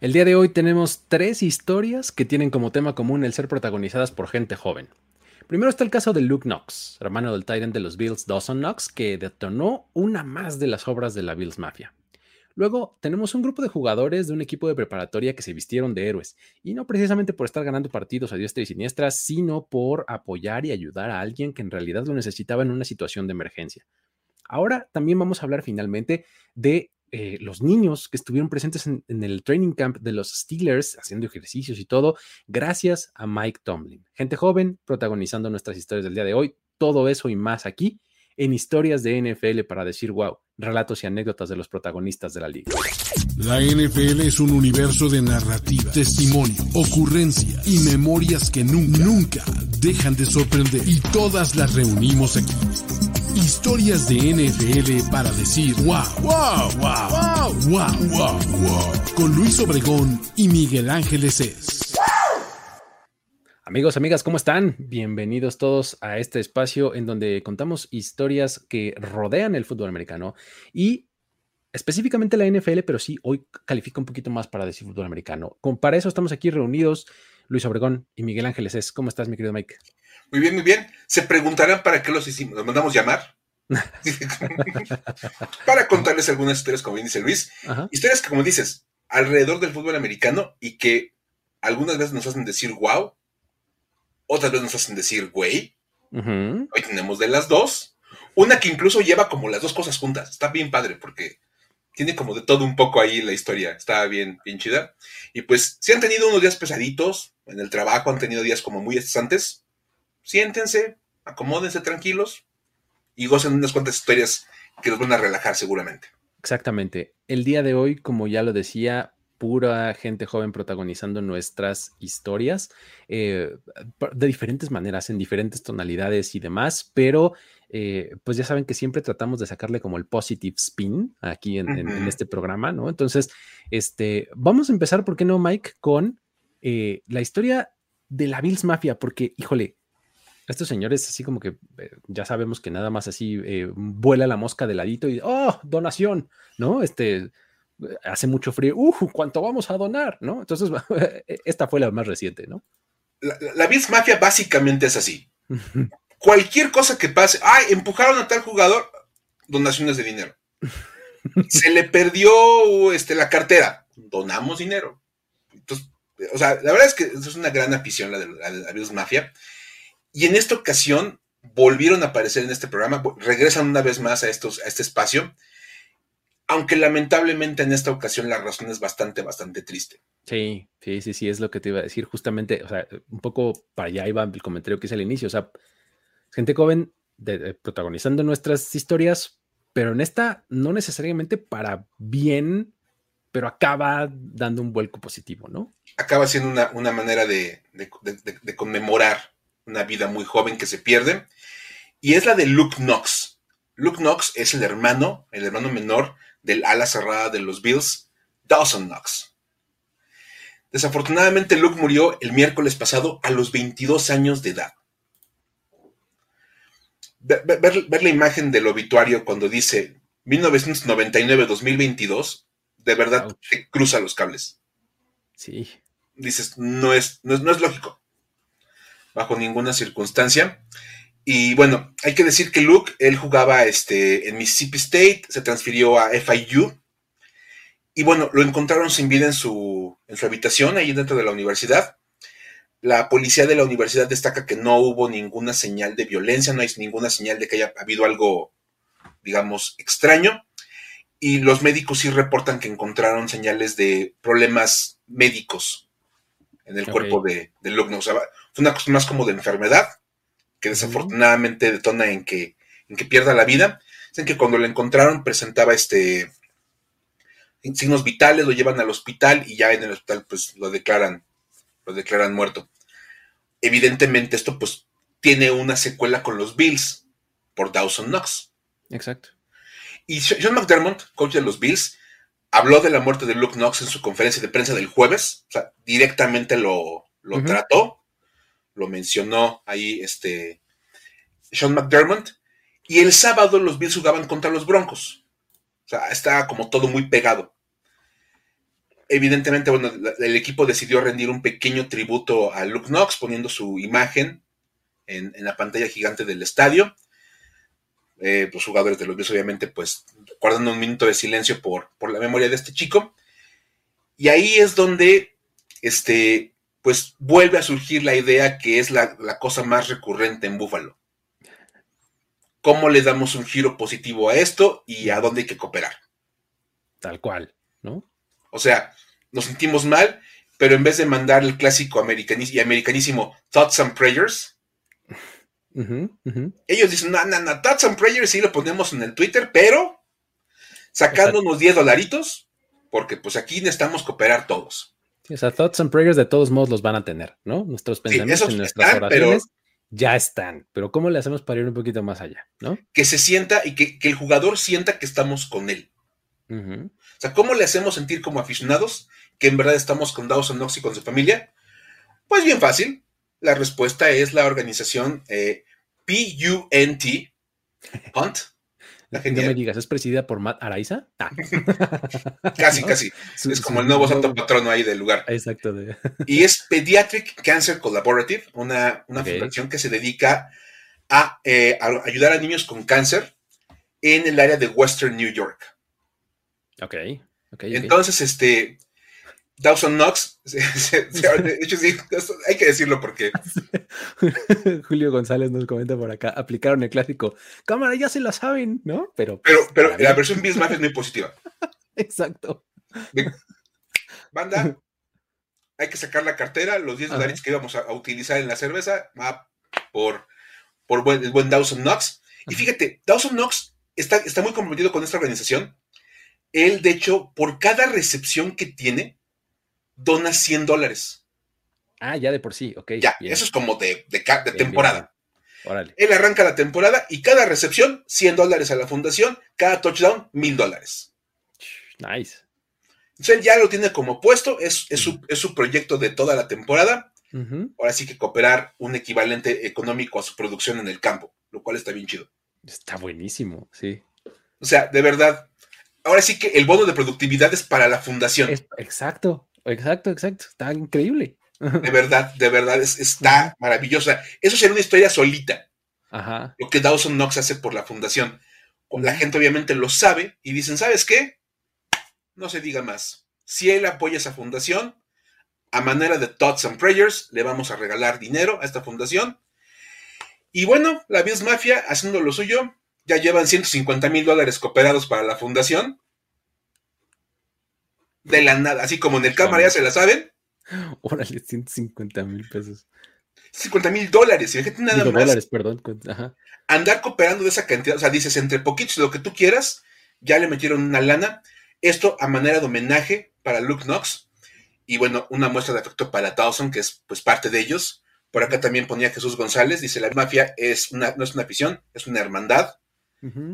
El día de hoy tenemos tres historias que tienen como tema común el ser protagonizadas por gente joven. Primero está el caso de Luke Knox, hermano del Titan de los Bills Dawson Knox, que detonó una más de las obras de la Bills Mafia. Luego tenemos un grupo de jugadores de un equipo de preparatoria que se vistieron de héroes, y no precisamente por estar ganando partidos a diestra y siniestra, sino por apoyar y ayudar a alguien que en realidad lo necesitaba en una situación de emergencia. Ahora también vamos a hablar finalmente de eh, los niños que estuvieron presentes en, el training camp de los Steelers haciendo ejercicios y todo, gracias a Mike Tomlin. Gente joven protagonizando nuestras historias del día de hoy. Todo eso y más aquí en historias de NFL para decir wow, relatos y anécdotas de los protagonistas de la liga. La NFL es un universo de narrativa, testimonio, ocurrencia y memorias que nunca, nunca dejan de sorprender. Y todas las reunimos aquí Historias de NFL para decir wow, wow, wow, wow, wow, wow. Con Luis Obregón y Miguel Ángeles es. Amigos, amigas, ¿cómo están? Bienvenidos todos a este espacio en donde contamos historias que rodean el fútbol americano y específicamente la NFL, pero sí, hoy califica un poquito más para decir fútbol americano. Con, para eso estamos aquí reunidos, Luis Obregón y Miguel Ángeles es. ¿Cómo estás, mi querido Mike? Muy bien, muy bien. Se preguntarán para qué los hicimos. ¿Los mandamos llamar? para contarles algunas historias, como bien dice Luis. Historias que, como dices, alrededor del fútbol americano y que algunas veces nos hacen decir wow, otras veces nos hacen decir güey. Hoy tenemos de las dos. Una que incluso lleva como las dos cosas juntas. Está bien padre porque tiene como de todo un poco ahí la historia. Está bien, bien chida. Y pues, si han tenido unos días pesaditos en el trabajo, han tenido días como muy estresantes, siéntense, acomódense tranquilos y gocen unas cuantas historias que los van a relajar seguramente. Exactamente. El día de hoy, como ya lo decía, pura gente joven protagonizando nuestras historias eh, de diferentes maneras, en diferentes tonalidades y demás, pero eh, pues ya saben que siempre tratamos de sacarle como el positive spin aquí en, este programa, ¿no? Entonces, este, vamos a empezar, ¿por qué no, Mike, con eh, la historia de la Bills Mafia? Porque, híjole, estos señores así como que eh, ya sabemos que nada más así eh, vuela la mosca de ladito y, oh, donación, ¿no? Este, hace mucho frío, uh, ¿cuánto vamos a donar? ¿No? Entonces, esta fue la más reciente, ¿no? La, la Mafia básicamente es así. Cualquier cosa que pase, ay, empujaron a tal jugador, donaciones de dinero. Se le perdió este, la cartera, donamos dinero. Entonces, o sea, la verdad es que es una gran afición la de la, la Mafia. Y en esta ocasión volvieron a aparecer en este programa, regresan una vez más a, estos, a este espacio, aunque lamentablemente en esta ocasión la razón es bastante, bastante triste. Sí, sí, sí, sí, es lo que te iba a decir justamente, o sea, un poco para allá iba el comentario que hice al inicio, o sea, gente joven protagonizando nuestras historias, pero en esta no necesariamente para bien, pero acaba dando un vuelco positivo, ¿no? Acaba siendo una, manera de, de conmemorar una vida muy joven que se pierde, y es la de Luke Knox. Luke Knox es el hermano, el hermano menor del ala cerrada de los Bills, Dawson Knox. Desafortunadamente, Luke murió el miércoles pasado a los 22 años de edad. Ver, la imagen del obituario cuando dice 1999-2022, de verdad te cruza los cables. Sí. Dices, no es, no es lógico bajo ninguna circunstancia. Y bueno, hay que decir que Luke, él jugaba este, en Mississippi State, se transfirió a FIU. Y bueno, lo encontraron sin vida en su, en su habitación, ahí dentro de la universidad. La policía de la universidad destaca que no hubo ninguna señal de violencia, no hay ninguna señal de que haya habido algo, digamos, extraño. Y los médicos sí reportan que encontraron señales de problemas médicos en el cuerpo de, de Luke. O sea, una cosa más como de enfermedad, que desafortunadamente detona en que, en que pierda la vida. Dicen que cuando lo encontraron presentaba este signos vitales, lo llevan al hospital y ya en el hospital pues lo declaran, lo declaran muerto. Evidentemente esto pues tiene una secuela con los Bills por Dawson Knox. Exacto. Y John McDermott, coach de los Bills, habló de la muerte de Luke Knox en su conferencia de prensa del jueves, o sea, directamente lo, lo trató lo mencionó ahí este Sean McDermott. Y el sábado los Bills jugaban contra los Broncos. O sea, estaba como todo muy pegado. evidentemente, bueno, el equipo decidió rendir un pequeño tributo a Luke Knox poniendo su imagen en, la pantalla gigante del estadio. Eh, los jugadores de los Bills, obviamente, pues guardando un minuto de silencio por, por la memoria de este chico. Y ahí es donde, este, pues vuelve a surgir la idea que es la, la cosa más recurrente en Buffalo. ¿Cómo le damos un giro positivo a esto y a dónde hay que cooperar? Tal cual, ¿no? O sea, nos sentimos mal, pero en vez de mandar el clásico y americanísimo Thoughts and Prayers, ellos dicen, no, no, no, Thoughts and Prayers sí lo ponemos en el Twitter, pero sacando unos 10 dolaritos, porque pues aquí necesitamos cooperar todos. O sea, Thoughts and Prayers de todos modos los van a tener, ¿no? Nuestros pensamientos y nuestras oraciones ya están, pero ¿cómo le hacemos para ir un poquito más allá, ¿no? Que se sienta y que, el jugador sienta que estamos con él. O sea, ¿cómo le hacemos sentir como aficionados que en verdad estamos con Dawson Knox y con su familia? Pues bien fácil. La respuesta es la organización eh, PUNT, Punt. La no me digas, ¿es presidida por Matt Araiza? Ah. casi, casi. es como el nuevo santo patrono ahí del lugar. Exacto. y es Pediatric Cancer Collaborative, una, una fundación que se dedica a, eh, a ayudar a niños con cáncer en el área de Western New York. Ok. Entonces, este, Dawson Knox, de hecho sí, hay que decirlo porque. Julio González nos comenta por acá, aplicaron el clásico, cámara, ya se la saben, ¿no? Pero, pero, pero la versión Bismarck es muy positiva. Exacto. Banda, hay que sacar la cartera, los 10 dólares que íbamos a, utilizar en la cerveza, va por, por buen, el buen Dawson Knox. Y fíjate, Dawson Knox está, está muy comprometido con esta organización él, de hecho, por cada recepción que tiene, dona 100 dólares. Ah, ya de por sí, ok. Ya, eso es como de, de, temporada. Órale. Él arranca la temporada y cada recepción, 100 dólares a la fundación, cada touchdown, 1000 dólares. Nice. Entonces él ya lo tiene como puesto, es, su, proyecto de toda la temporada. Ahora sí que cooperar un equivalente económico a su producción en el campo, lo cual está bien chido. Está buenísimo, sí. O sea, de verdad, ahora sí que el bono de productividad es para la fundación. exacto, exacto, exacto. Está increíble. De verdad, de verdad, está maravillosa. Eso sería una historia solita. Ajá. Lo que Dawson Knox hace por la fundación. La gente obviamente lo sabe y dicen, ¿sabes qué? No se diga más. Si él apoya esa fundación, a manera de Thoughts and Prayers, le vamos a regalar dinero a esta fundación. Y bueno, la Bills Mafia, haciendo lo suyo, ya llevan 150 mil dólares cooperados para la fundación. De la nada, así como en el cámara ya se la saben. Órale, 150 mil pesos. 50 mil dólares, fíjate nada más. dólares, perdón. Andar cooperando de esa cantidad, o sea, dices entre poquitos lo que tú quieras, ya le metieron una lana. Esto a manera de homenaje para Luke Knox. Y bueno, una muestra de afecto para Dawson, que es pues parte de ellos. Por acá también ponía Jesús González, dice, la mafia es una, no es una afición, es una hermandad.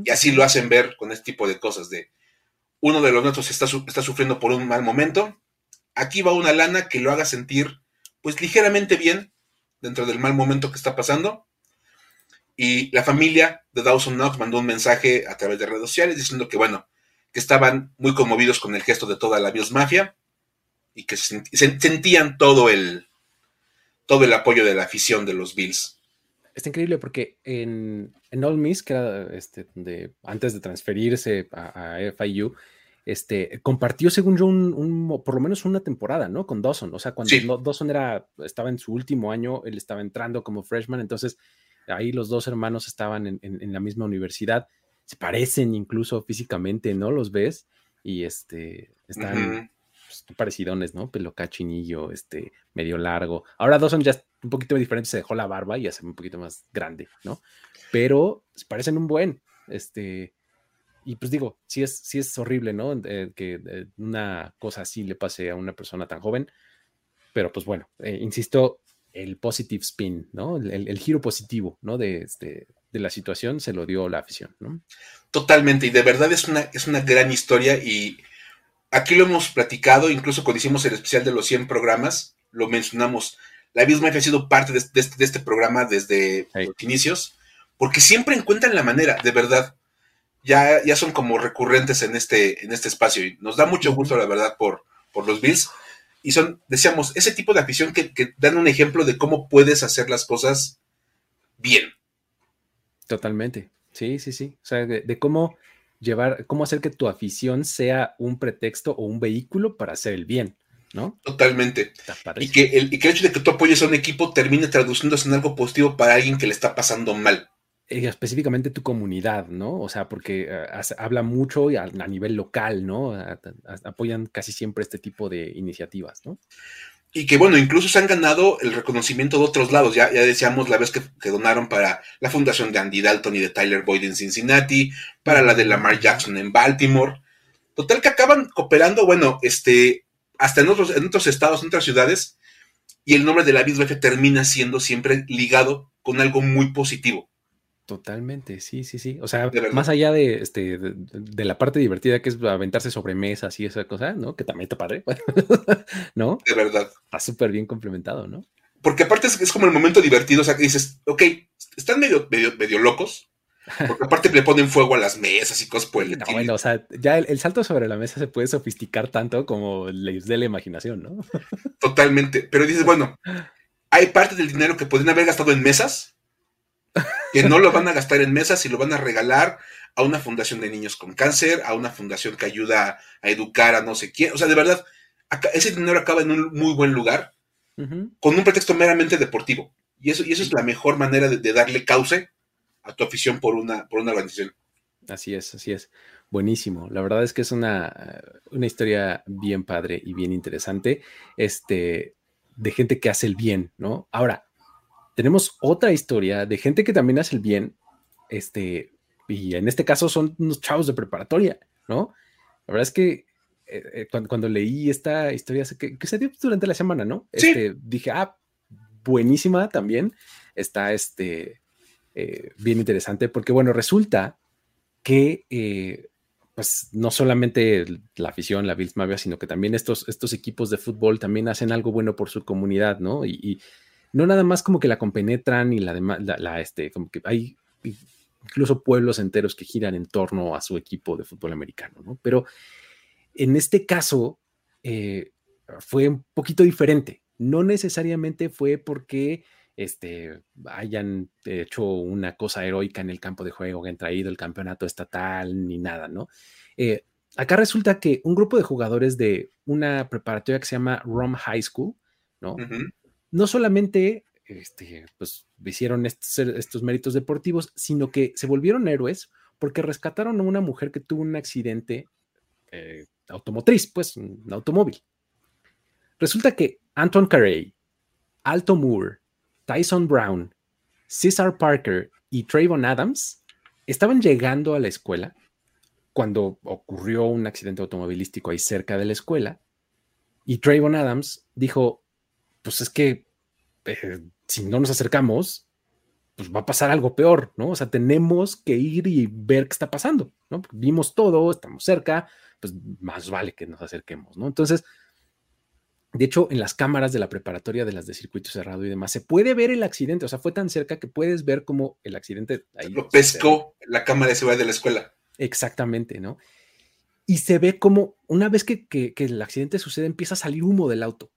Y así lo hacen ver con este tipo de cosas de uno de los nuestros está, sufriendo por un mal momento. Aquí va una lana que lo haga sentir pues ligeramente bien dentro del mal momento que está pasando. Y la familia de Dawson Knox mandó un mensaje a través de redes sociales diciendo que, bueno, que estaban muy conmovidos con el gesto de toda la Bills Mafia y que sentían todo el, todo el apoyo de la afición de los Bills está increíble porque en, en All Miss, que era este, antes de transferirse a, FIU, este, compartió, según yo, un, por lo menos una temporada, ¿no? Con Dawson. O sea, cuando Dawson era, estaba en su último año, él estaba entrando como freshman, entonces ahí los dos hermanos estaban en, la misma universidad. Se parecen incluso físicamente, ¿no? Los ves y este, están pues, parecidones, ¿no? Pelo cachinillo, este, medio largo. Ahora Dawson ya un poquito diferente, se dejó la barba y hace un poquito más grande, ¿no? Pero se parecen un buen, este, y pues digo, sí es, sí es horrible, ¿no? Eh, que eh, una cosa así le pase a una persona tan joven, pero pues bueno, eh, insisto, el positive spin, ¿no? El, giro positivo, ¿no? De, este, de la situación se lo dio la afición, ¿no? Totalmente, y de verdad es una, es una gran historia y aquí lo hemos platicado, incluso cuando hicimos el especial de los 100 programas, lo mencionamos, la misma ha sido parte de, este, este, programa desde los inicios, porque siempre encuentran la manera, de verdad. Ya, ya son como recurrentes en este, en este espacio y nos da mucho gusto, la verdad, por, por los Bills. Y son, decíamos, ese tipo de afición que, dan un ejemplo de cómo puedes hacer las cosas bien. Totalmente. Sí, sí, sí. O sea, de, cómo llevar, cómo hacer que tu afición sea un pretexto o un vehículo para hacer el bien, ¿no? Totalmente. Y que, el, y que el hecho de que tú apoyes a un equipo termine traduciéndose en algo positivo para alguien que le está pasando mal. Eh, específicamente tu comunidad, ¿no? O sea, porque eh, habla mucho a, a, nivel local, ¿no? apoyan casi siempre este tipo de iniciativas, ¿no? Y que bueno, incluso se han ganado el reconocimiento de otros lados. Ya, ya decíamos la vez que, donaron para la fundación de Andy Dalton y de Tyler Boyd en Cincinnati, para la de Lamar Jackson en Baltimore. Total que acaban cooperando, bueno, este, hasta en otros, en otros estados, en otras ciudades, y el nombre de la BISBF termina siendo siempre ligado con algo muy positivo. Totalmente, sí, sí, sí. O sea, más allá de, este, de, la parte divertida que es aventarse sobre mesas y esa cosa, ¿no? Que también está padre, ¿no? De verdad. Está súper bien complementado, ¿no? Porque aparte es, como el momento divertido, o sea, que dices, ok, están medio, medio, medio locos, porque aparte le ponen fuego a las mesas y cosas por el No, bueno, o sea, ya el, salto sobre la mesa se puede sofisticar tanto como les dé la imaginación, ¿no? Totalmente. Pero dices, bueno, hay parte del dinero que podrían haber gastado en mesas que no lo van a gastar en mesas y lo van a regalar a una fundación de niños con cáncer, a una fundación que ayuda a educar a no sé quién. O sea, de verdad, ese dinero acaba en un muy buen lugar con un pretexto meramente deportivo. Y eso, y eso es la mejor manera de, darle cauce a tu afición por una, por una organización. Así es, así es. Buenísimo. La verdad es que es una, una historia bien padre y bien interesante. Este, de gente que hace el bien, ¿no? Ahora, tenemos otra historia de gente que también hace el bien, este, y en este caso son unos chavos de preparatoria, ¿no? La verdad es que eh, eh, cuando, leí esta historia que, se dio durante la semana, ¿no? Este, dije, ah, buenísima también, está este, eh, bien interesante, porque bueno, resulta que pues no solamente la afición, la Bills Mavia, sino que también estos, estos equipos de fútbol también hacen algo bueno por su comunidad, ¿no? y no nada más como que la compenetran y la demás, la, este, como que hay incluso pueblos enteros que giran en torno a su equipo de fútbol americano, ¿no? Pero en este caso eh, fue un poquito diferente. No necesariamente fue porque este, hayan hecho una cosa heroica en el campo de juego, que han traído el campeonato estatal, ni nada, ¿no? Eh, acá resulta que un grupo de jugadores de una preparatoria que se llama Rom High School, ¿no? No solamente este, pues, hicieron estos, méritos deportivos, sino que se volvieron héroes porque rescataron a una mujer que tuvo un accidente eh, automotriz, pues un automóvil. Resulta que Anton Carey, Alto Moore, Tyson Brown, Cesar Parker y Trayvon Adams estaban llegando a la escuela cuando ocurrió un accidente automovilístico ahí cerca de la escuela y Trayvon Adams dijo, pues es que eh, si no nos acercamos, pues va a pasar algo peor, ¿no? O sea, tenemos que ir y ver qué está pasando, ¿no? vimos todo, estamos cerca, pues más vale que nos acerquemos, ¿no? Entonces, de hecho, en las cámaras de la preparatoria de las de circuito cerrado y demás, se puede ver el accidente, o sea, fue tan cerca que puedes ver como el accidente ahí. Lo pescó la cámara de seguridad de la escuela. Exactamente, ¿no? Y se ve como una vez que, que el accidente sucede, empieza a salir humo del auto.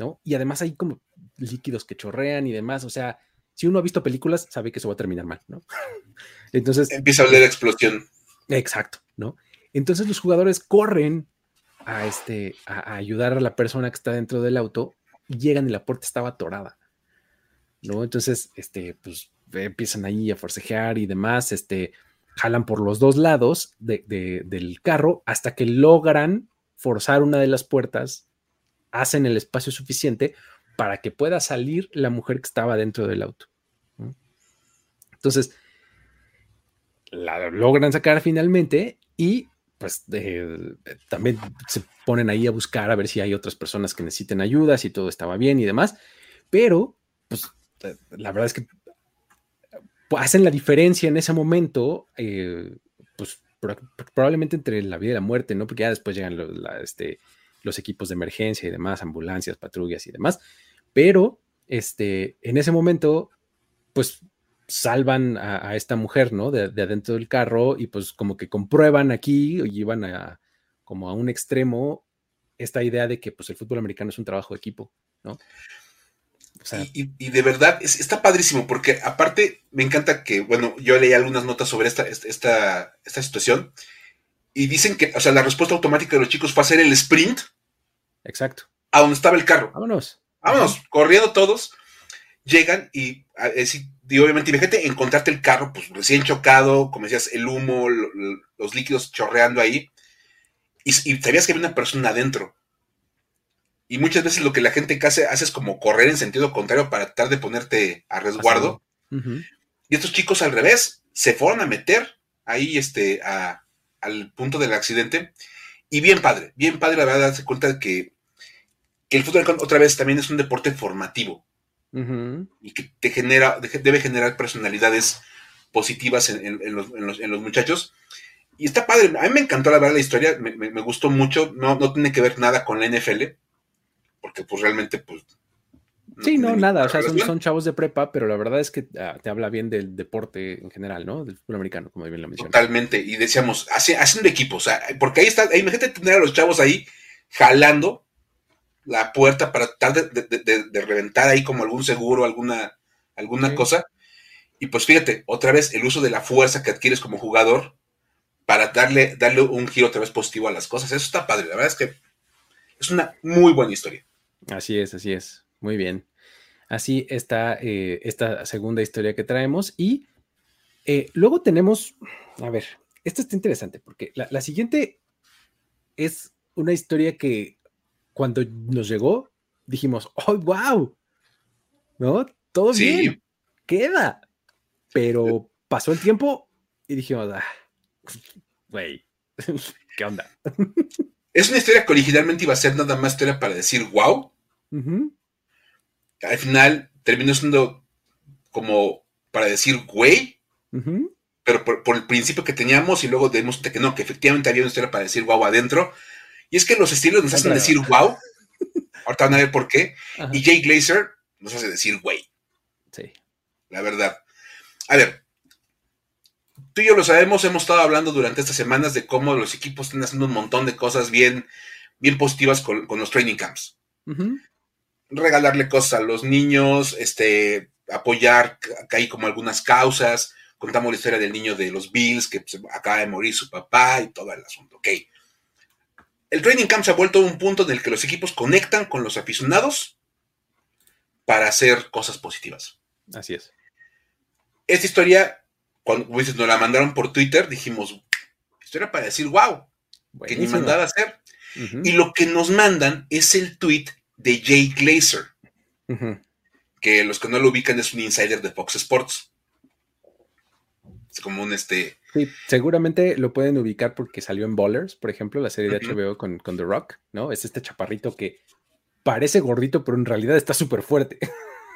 ¿No? Y además hay como líquidos que chorrean y demás, o sea, si uno ha visto películas, sabe que eso va a terminar mal, ¿no? Entonces... Empieza a oler explosión. Exacto, ¿no? Entonces los jugadores corren a, este, a, ayudar a la persona que está dentro del auto y llegan y la puerta estaba atorada, ¿no? Entonces, este, pues empiezan ahí a forcejear y demás, este, jalan por los dos lados del carro hasta que logran forzar una de las puertas hacen el espacio suficiente para que pueda salir la mujer que estaba dentro del auto. Entonces, la logran sacar finalmente y pues también se ponen ahí a buscar a ver si hay otras personas que necesiten ayuda, si todo estaba bien y demás, pero pues la verdad es que hacen la diferencia en ese momento, eh, pues probablemente entre la vida y la muerte, ¿no? Porque ya después llegan este, los equipos de emergencia y demás, ambulancias, patrullas y demás. Pero este, en ese momento, pues salvan a, esta mujer, ¿no? De, adentro del carro y pues como que comprueban aquí y van a como a un extremo esta idea de que pues, el fútbol americano es un trabajo de equipo, ¿no? y, de verdad, está padrísimo, porque aparte me encanta que, bueno, yo leí algunas notas sobre esta, esta, esta situación y dicen que, o sea, la respuesta automática de los chicos fue hacer el sprint. Exacto. A donde estaba el carro. Vámonos. Vámonos, corriendo todos. Llegan y, y obviamente, imagínate encontrarte el carro, pues recién chocado, como decías, el humo, los líquidos chorreando ahí. Y, y sabías que había una persona adentro. Y muchas veces lo que la gente hace, hace es como correr en sentido contrario para tratar de ponerte a resguardo. Y estos chicos al revés, se fueron a meter ahí este, al punto del accidente. Y bien padre, bien padre la verdad darse cuenta de que, el fútbol otra vez también es un deporte formativo. Y que te genera, debe generar personalidades positivas en, los, muchachos. Y está padre, a mí me encantó la verdad la historia, me, gustó mucho, no, no tiene que ver nada con la NFL porque pues realmente pues... sí, no, nada, o sea, son, chavos de prepa, pero la verdad es que ah, te habla bien del deporte en general, ¿no? Del fútbol americano, como bien lo mencioné. Totalmente, y decíamos, haciendo equipo, o sea, porque ahí está, imagínate tener a los chavos ahí jalando la puerta para tratar de, reventar ahí como algún seguro, alguna, alguna cosa. Y pues fíjate, otra vez el uso de la fuerza que adquieres como jugador para darle, darle un giro otra vez positivo a las cosas. Eso está padre, la verdad es que es una muy buena historia. Así es, así es. Muy bien. Así está eh, esta segunda historia que traemos. Y eh, luego tenemos, a ver, esto está interesante porque la, siguiente es una historia que cuando nos llegó dijimos, ¡oh, wow! ¿No? Todo bien, queda. Pero pasó el tiempo y dijimos, ah, güey, ¿qué onda? Es una historia que originalmente iba a ser nada más historia para decir wow. Al final terminó siendo como para decir güey. Pero por, el principio que teníamos y luego dimos que no, que efectivamente había una historia para decir wow adentro. Y es que los estilos nos hacen decir wow. Ahorita van a ver por qué. Y Jay Glazer nos hace decir güey. Sí. La verdad. A ver, tú y yo lo sabemos, hemos estado hablando durante estas semanas de cómo los equipos están haciendo un montón de cosas bien, bien positivas con, los training camps. Regalarle cosas a los niños, este, apoyar acá hay como algunas causas. Contamos la historia del niño de los Bills que pues, acaba de morir su papá y todo el asunto. Ok. El training camp se ha vuelto un punto en el que los equipos conectan con los aficionados para hacer cosas positivas. Así es. Esta historia cuando nos la mandaron por Twitter, dijimos, esto era para decir, wow, que ni mandaba a hacer. Y lo que nos mandan es el tweet de Jay Glazer, que los que no lo ubican es un insider de Fox Sports. Es como un este. Sí, seguramente lo pueden ubicar porque salió en Ballers, por ejemplo, la serie de HBO con, con The Rock, ¿no? Es este chaparrito que parece gordito, pero en realidad está súper fuerte.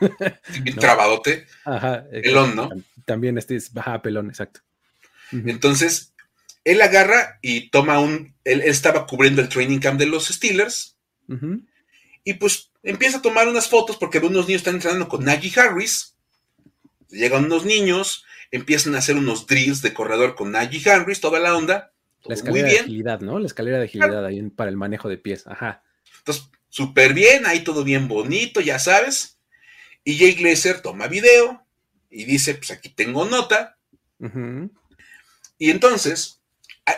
bien trabadote. Ajá. Pelón, ¿no? También este es baja pelón, exacto. Entonces, él agarra y toma un. Él, estaba cubriendo el training camp de los Steelers. Y pues empieza a tomar unas fotos porque unos niños están entrenando con Najee Harris. Llegan unos niños, empiezan a hacer unos drills de corredor con Najee Harris, toda la onda. La escalera de agilidad, ¿no? La escalera de agilidad ahí para el manejo de pies. Ajá. Entonces, súper bien, ahí todo bien bonito, ya sabes. Y Jay Glazer toma video y dice, pues aquí tengo nota. Y entonces,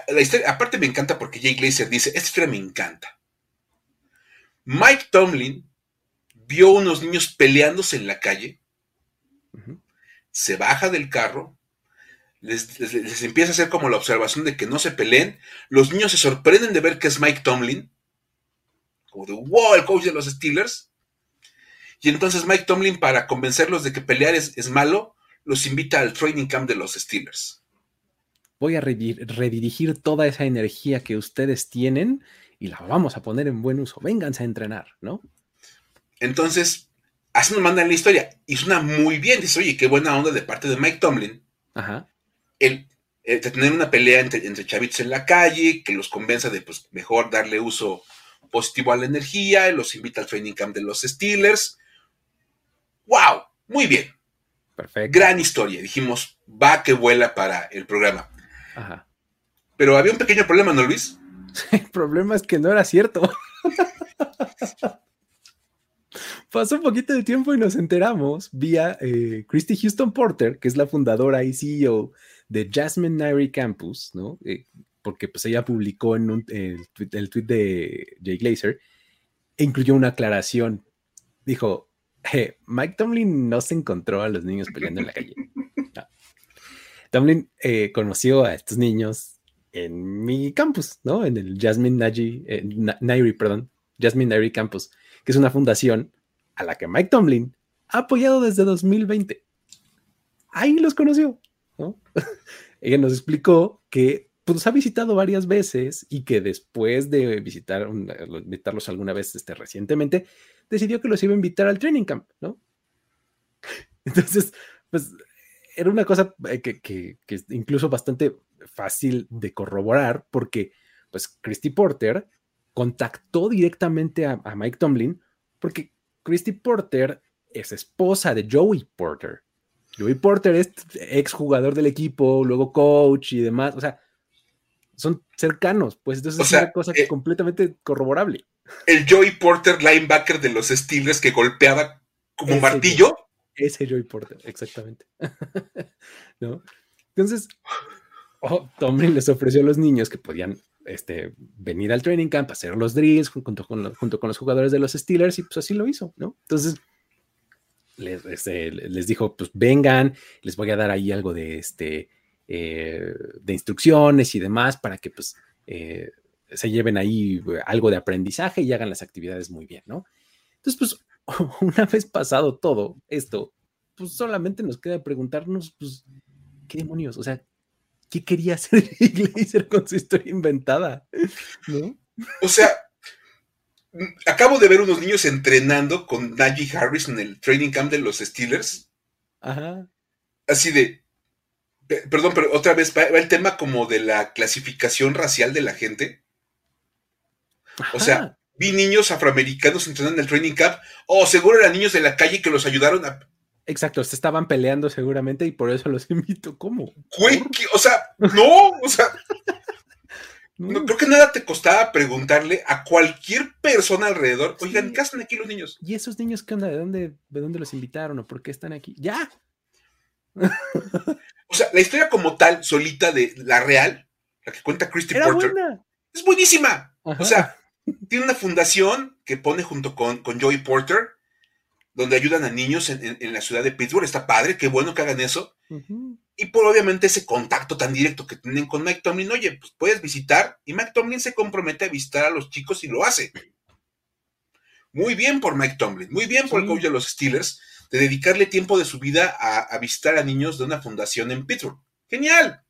la historia, aparte me encanta porque Jay Glazer dice, esta historia me encanta. Mike Tomlin vio unos niños peleándose en la calle, se baja del carro, les, les, empieza a hacer como la observación de que no se peleen, los niños se sorprenden de ver que es Mike Tomlin, como de, wow, el coach de los Steelers, y entonces Mike Tomlin, para convencerlos de que pelear es, malo, los invita al training camp de los Steelers. Voy a redirigir toda esa energía que ustedes tienen y la vamos a poner en buen uso. Vénganse a entrenar, ¿no? Entonces, así nos mandan la historia. Y suena muy bien. Dice, oye, qué buena onda de parte de Mike Tomlin. Ajá. El, de tener una pelea entre, entre chavitos en la calle, que los convenza de, pues, mejor darle uso positivo a la energía, los invita al training camp de los Steelers ¡Wow! Muy bien. Perfecto. Gran historia. Dijimos, va que vuela para el programa. Ajá. Pero había un pequeño problema, ¿no, Luis? El problema es que no era cierto. Pasó un poquito de tiempo y nos enteramos vía eh, Christy Houston Porter, que es la fundadora y CEO de Jasmine Nairi Campus, ¿no? Eh, porque pues ella publicó en el, tweet, de Jay Glazer e incluyó una aclaración. Dijo, Mike Tomlin no se encontró a los niños peleando en la calle. Tomlin eh, conoció a estos niños en mi campus, ¿no? En el Jasmine Nairi, perdón, Jasmine Nairi Campus, que es una fundación a la que Mike Tomlin ha apoyado desde 2020. Ahí los conoció, ¿no? Ella nos explicó que pues, ha visitado varias veces y que después de visitar, visitarlos alguna vez este, recientemente, decidió que los iba a invitar al training camp, ¿no? Entonces, pues era una cosa eh, que, que, que, incluso bastante fácil de corroborar porque, pues, Christy Porter contactó directamente a, a Mike Tomlin porque Christy Porter es esposa de Joey Porter. Joey Porter es ex jugador del equipo, luego coach y demás. O sea, son cercanos, pues entonces es una cosa eh, completamente corroborable. El Joey Porter linebacker de los Steelers que golpeaba como martillo. Ese Joey Porter, exactamente. ¿No? Entonces, oh, Tomlin les ofreció a los niños que podían este, venir al training camp, hacer los drills junto con, los jugadores de los Steelers y pues así lo hizo, ¿no? Entonces les, este, les dijo, pues vengan, les voy a dar ahí algo de, este, eh, de instrucciones y demás para que pues eh, se lleven ahí algo de aprendizaje y hagan las actividades muy bien, ¿no? Entonces, pues una vez pasado todo esto, pues solamente nos queda preguntarnos, pues, ¿qué demonios? O sea, ¿qué quería hacer Glazer con su historia inventada? ¿No? O sea, acabo de ver unos niños entrenando con Najee Harris en el training camp de los Steelers. Ajá. Así de. Perdón, pero otra vez va, el tema como de la clasificación racial de la gente. O sea, vi niños afroamericanos entrenando en el training camp. O oh, seguro eran niños de la calle que los ayudaron a Exacto, se estaban peleando seguramente y por eso los invito. ¿Cómo? Güey, o sea, no, o sea, no. creo que nada te costaba preguntarle a cualquier persona alrededor, oigan, ¿qué hacen aquí los niños? ¿Y esos niños qué onda? ¿De dónde, de dónde los invitaron o por qué están aquí? ¡Ya! o sea, la historia como tal, solita de la real, la que cuenta Christy Porter, es buenísima. O sea, tiene una fundación que pone junto con, con Joey Porter donde ayudan a niños en, la ciudad de Pittsburgh. Está padre, qué bueno que hagan eso. Y por obviamente ese contacto tan directo que tienen con Mike Tomlin, oye, pues puedes visitar y Mike Tomlin se compromete a visitar a los chicos y lo hace. Muy bien por Mike Tomlin, muy bien por el coach de los Steelers, de dedicarle tiempo de su vida a, visitar a niños de una fundación en Pittsburgh. Genial.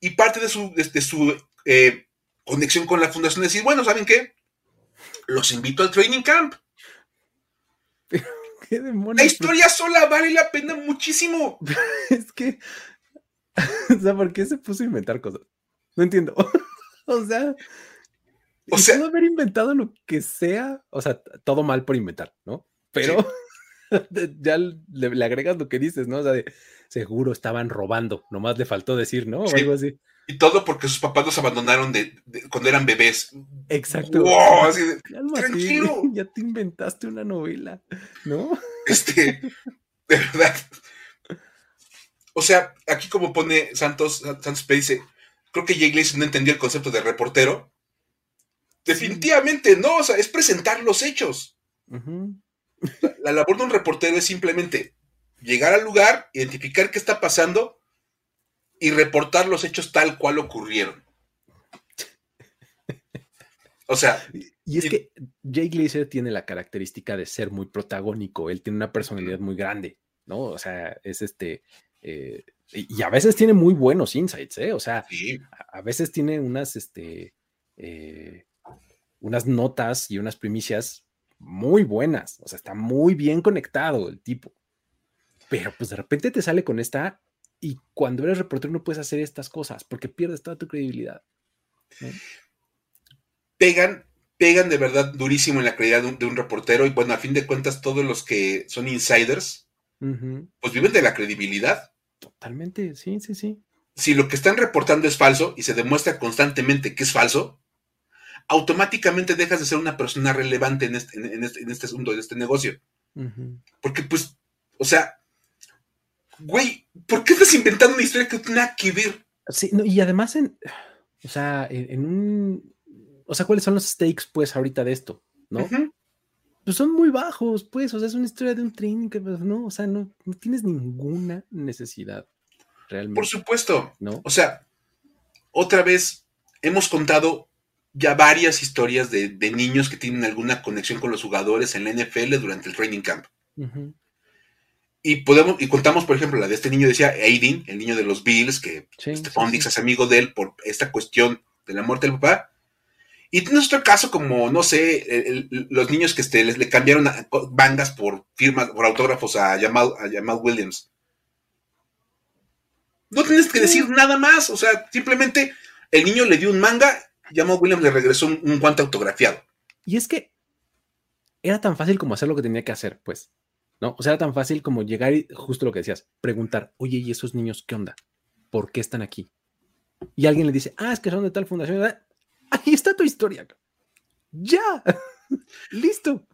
Y parte de su, su eh, conexión con la fundación decir, bueno, ¿saben qué? Los invito al training camp la historia sola vale la pena muchísimo. es que. O sea, ¿por qué se puso a inventar cosas? No entiendo. o sea. O sea. Pudo haber inventado lo que sea. O sea, todo mal por inventar, ¿no? Pero. ya le, agregas lo que dices, ¿no? O sea, de, seguro estaban robando, nomás le faltó decir, ¿no? O algo así. Y todo porque sus papás los abandonaron de, cuando eran bebés. Exacto. tranquilo. Ya te inventaste una novela, ¿no? Este, de verdad. O sea, aquí como pone Santos, Santos P dice, creo que Jay Glazer no entendió el concepto de reportero. Definitivamente no, o sea, es presentar los hechos. la labor de un reportero es simplemente llegar al lugar, identificar qué está pasando y reportar los hechos tal cual ocurrieron. O sea. Y es que Jay Glazer tiene la característica de ser muy protagónico. Él tiene una personalidad muy grande, ¿no? O sea, es este. Eh, y a veces tiene muy buenos insights, ¿eh? O sea, a, veces tiene unas, este, eh, unas notas y unas primicias muy buenas. O sea, está muy bien conectado el tipo. Pero pues de repente te sale con esta y cuando eres reportero no puedes hacer estas cosas porque pierdes toda tu credibilidad. Pegan, pegan de verdad durísimo en la credibilidad de un, reportero y bueno, a fin de cuentas todos los que son insiders, pues viven de la credibilidad. Totalmente, sí, sí, sí. Si lo que están reportando es falso y se demuestra constantemente que es falso, automáticamente dejas de ser una persona relevante en este, en este, en este asunto, en este negocio. Porque, pues, o sea, güey, ¿por qué estás inventando una historia que no tiene nada que ver? Sí, y además en, o sea, en, un, o sea, ¿cuáles son los stakes, pues, ahorita de esto? ¿No? Pues son muy bajos, pues, o sea, es una historia de un tren que, pues, no, o sea, no, no tienes ninguna necesidad, realmente. Por supuesto, ¿no? O sea, otra vez, hemos contado ya varias historias de, niños que tienen alguna conexión con los jugadores en la NFL durante el training camp. Y podemos, y contamos, por ejemplo, la de este niño, decía Aiden, el niño de los Bills, que sí, es amigo de él por esta cuestión de la muerte del papá. Y tienes otro caso como, no sé, los niños que este, les, le cambiaron a, bangas por firmas, por autógrafos a Jamal, a Jamal Williams. No tienes que decir nada más, o sea, simplemente el niño le dio un manga, Jamal Williams le regresó un guante autografiado. Y es que era tan fácil como hacer lo que tenía que hacer, pues. ¿No? O sea, era tan fácil como llegar y, justo lo que decías, preguntar, oye, ¿y esos niños qué onda? ¿Por qué están aquí? Y alguien le dice, ah, es que son de tal fundación. Ahí está tu historia. Ya, listo.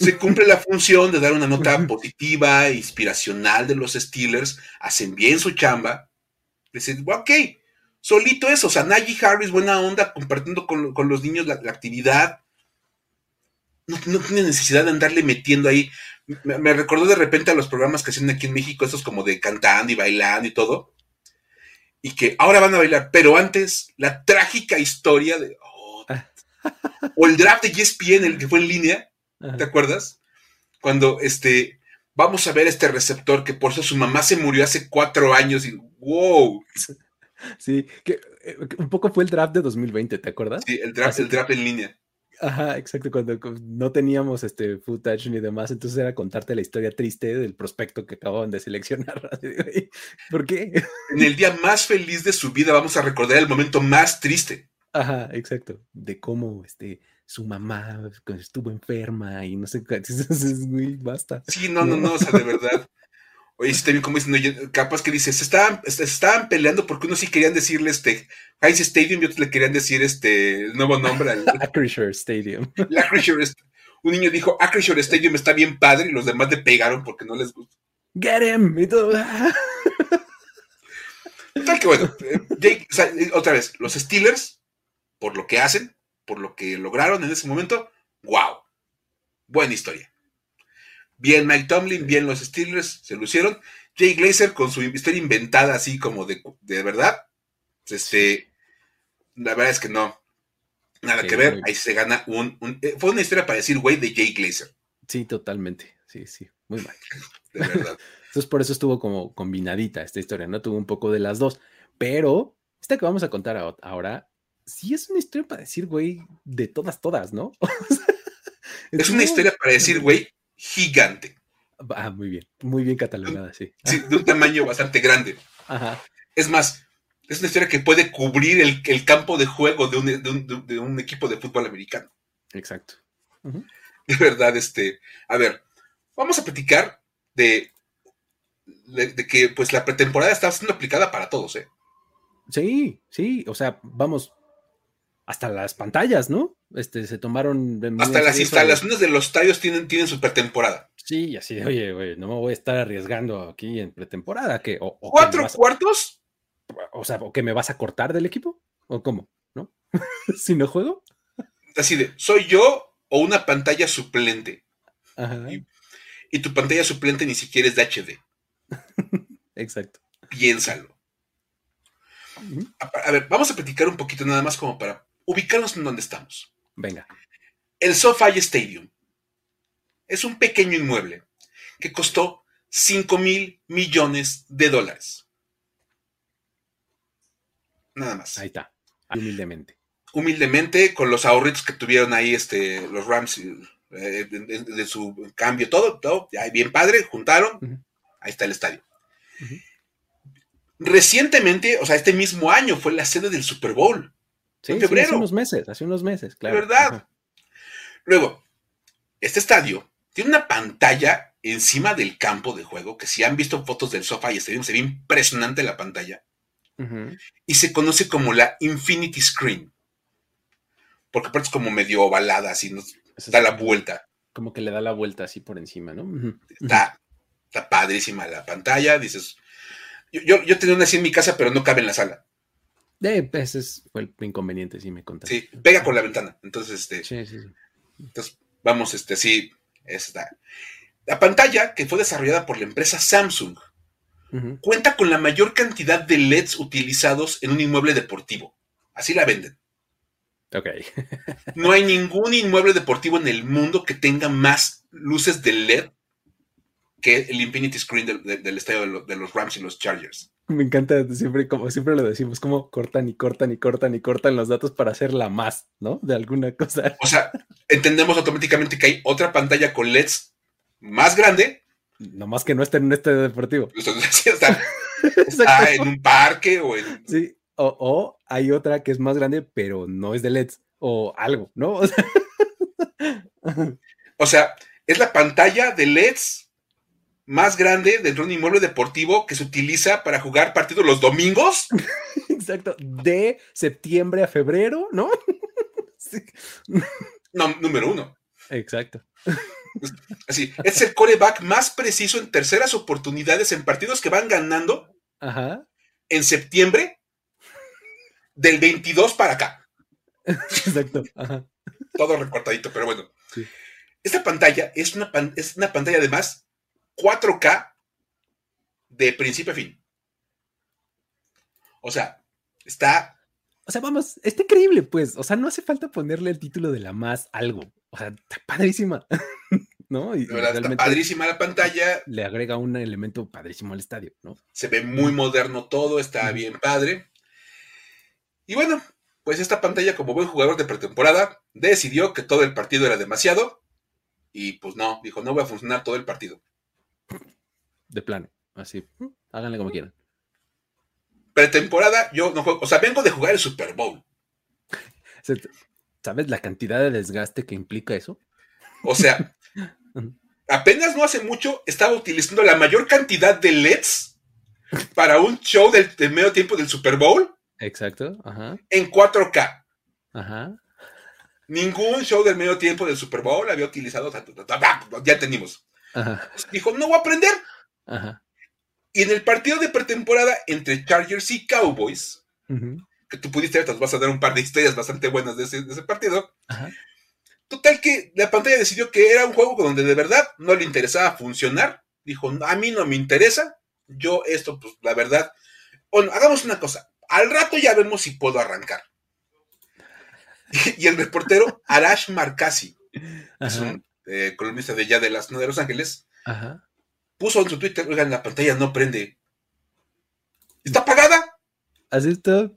Se cumple la función de dar una nota positiva, inspiracional de los Steelers, hacen bien su chamba. Dicen, ok, solito eso, o sea, Najee Harris, buena onda, compartiendo con, los niños la, actividad. No, no, tiene necesidad de andarle metiendo ahí me, recordó de repente a los programas que hacían aquí en México, estos como de cantando y bailando y todo. Y que ahora van a bailar, pero antes la trágica historia de. Oh, o el draft de ESPN, el que fue en línea, ¿te acuerdas? Cuando este. Vamos a ver este receptor que por eso su mamá se murió hace cuatro años y wow. Sí, que eh, un poco fue el draft de 2020, ¿te acuerdas? Sí, el draft, el draft en línea. Ajá, exacto, cuando no teníamos este footage ni demás, entonces era contarte la historia triste del prospecto que acababan de seleccionar. ¿Por qué? En el día más feliz de su vida vamos a recordar el momento más triste. Ajá, exacto, de cómo este su mamá estuvo enferma y no sé qué, basta. Sí, no, no, no, o sea, de verdad. Oye, está bien como dicen, capaz que dices, se estaban, estaban peleando porque unos sí querían decirle este Heinz Stadium y otros le querían decir este nuevo nombre. Acrisure Stadium. un niño dijo, Acrisure Stadium está bien padre y los demás le pegaron porque no les gusta. Get him. Y todo. Tal que bueno, eh, eh, otra vez, los Steelers, por lo que hacen, por lo que lograron en ese momento, wow, buena historia. Bien Mike Tomlin, bien los Steelers, se lucieron. Jay Glazer con su historia inventada así como de, de verdad. Este, la verdad es que no. Nada que ver. Ahí se gana un, eh, Fue una historia para decir, güey, de Jay Glazer. Sí, totalmente. Sí, sí. Muy mal. de verdad. Entonces, por eso estuvo como combinadita esta historia, ¿no? Tuvo un poco de las dos. Pero, esta que vamos a contar ahora, sí es una historia para decir, güey, de todas, todas, ¿no? es una historia para decir, güey, gigante. Ah, muy bien, muy bien catalogada, sí. Sí, de un tamaño bastante grande. Ajá. Es más, es una historia que puede cubrir el, campo de juego de un, equipo de fútbol americano. Exacto. De verdad, este, a ver, vamos a platicar de, de, que pues la pretemporada está siendo aplicada para todos, ¿eh? Sí, sí, o sea, vamos, hasta las pantallas, ¿no? Este, se tomaron. Hasta las instalaciones de... los estadios tienen, tienen su pretemporada. Sí, así, oye, güey, no me voy a estar arriesgando aquí en pretemporada. que ¿Cuatro cuartos? O sea, ¿o que me vas a cortar del equipo? ¿O cómo? ¿No? si no juego. Así de, ¿soy yo o una pantalla suplente? Ajá. Y, tu pantalla suplente ni siquiera es de HD. Exacto. Piénsalo. a, ver, vamos a platicar un poquito nada más como para ubicarnos en donde estamos. Venga. El SoFi Stadium es un pequeño inmueble que costó 5 mil millones de dólares. Nada más. Ahí está, humildemente. Humildemente, con los ahorritos que tuvieron ahí este, los Rams eh, de, su cambio, todo, todo, ya bien padre, juntaron, ahí está el estadio. Recientemente, o sea, este mismo año fue la sede del Super Bowl. Sí, hace unos meses, hace unos meses, claro. verdad. Luego, este estadio tiene una pantalla encima del campo de juego, que si han visto fotos del sofá y estadio, se ve impresionante la pantalla. Y se conoce como la Infinity Screen. porque aparte es como medio ovalada, así, nos da la vuelta. Como que le da la vuelta así por encima, ¿no? Está, está padrísima la pantalla, dices. Yo, yo, tenía una así en mi casa, pero no cabe en la sala. Eh, ese fue el inconveniente, sí me contaste. Sí, pega con la ventana. Entonces, este. Sí, sí, sí. Entonces, vamos, este, sí, está. La pantalla, que fue desarrollada por la empresa Samsung, cuenta con la mayor cantidad de LEDs utilizados en un inmueble deportivo. Así la venden. Ok. no hay ningún inmueble deportivo en el mundo que tenga más luces de LED que el Infinity Screen del, estadio de, los Rams y los Chargers. Me encanta siempre, como siempre lo decimos, como cortan y cortan y cortan y cortan los datos para hacerla más, ¿no? De alguna cosa. O sea, entendemos automáticamente que hay otra pantalla con LEDs más grande. Nomás que no está en un estadio deportivo. está, está en un parque o en. Sí, o, hay otra que es más grande, pero no es de LEDs, o algo, ¿no? O sea, es la pantalla de LEDs más grande dentro de un inmueble deportivo que se utiliza para jugar partidos los domingos. Exacto, de septiembre a febrero, ¿no? No, número uno. Exacto. Así, es el coreback más preciso en terceras oportunidades en partidos que van ganando Ajá. en septiembre del 22 para acá. Exacto. Todo recortadito, pero bueno. Esta pantalla es una, es una pantalla además 4K de principio a fin. O sea, está. O sea, vamos, está increíble, pues. O sea, no hace falta ponerle el título de la más algo. O sea, está padrísima. ¿No? Y, está padrísima la pantalla. Le agrega un elemento padrísimo al estadio, ¿no? Se ve muy moderno todo, está bien padre. Y bueno, pues esta pantalla, como buen jugador de pretemporada, decidió que todo el partido era demasiado. Y pues no, dijo, no voy a funcionar todo el partido. De plano, así, háganle como quieran. Pretemporada, yo no juego, o sea, vengo de jugar el Super Bowl. ¿Sabes la cantidad de desgaste que implica eso? O sea, apenas no hace mucho estaba utilizando la mayor cantidad de LEDs para un show del, del medio tiempo del Super Bowl Exacto, ajá. En 4K. Ajá. Ningún show del medio tiempo del Super Bowl había utilizado. Ya entendimos. Ajá. Dijo, no voy a aprender. Ajá. Y en el partido de pretemporada entre Chargers y Cowboys, que tú pudiste ver, te vas a dar un par de historias bastante buenas de ese, de ese partido. Ajá. Total que la pantalla decidió que era un juego donde de verdad no le interesaba funcionar. Dijo, a mí no me interesa. Yo esto, pues la verdad. Bueno, hagamos una cosa. Al rato ya vemos si puedo arrancar. y el reportero Arash Marcasi, es un eh, columnista de ya de las de Los Ángeles, puso en su Twitter, oigan, la pantalla no prende. ¿Está apagada? Así está.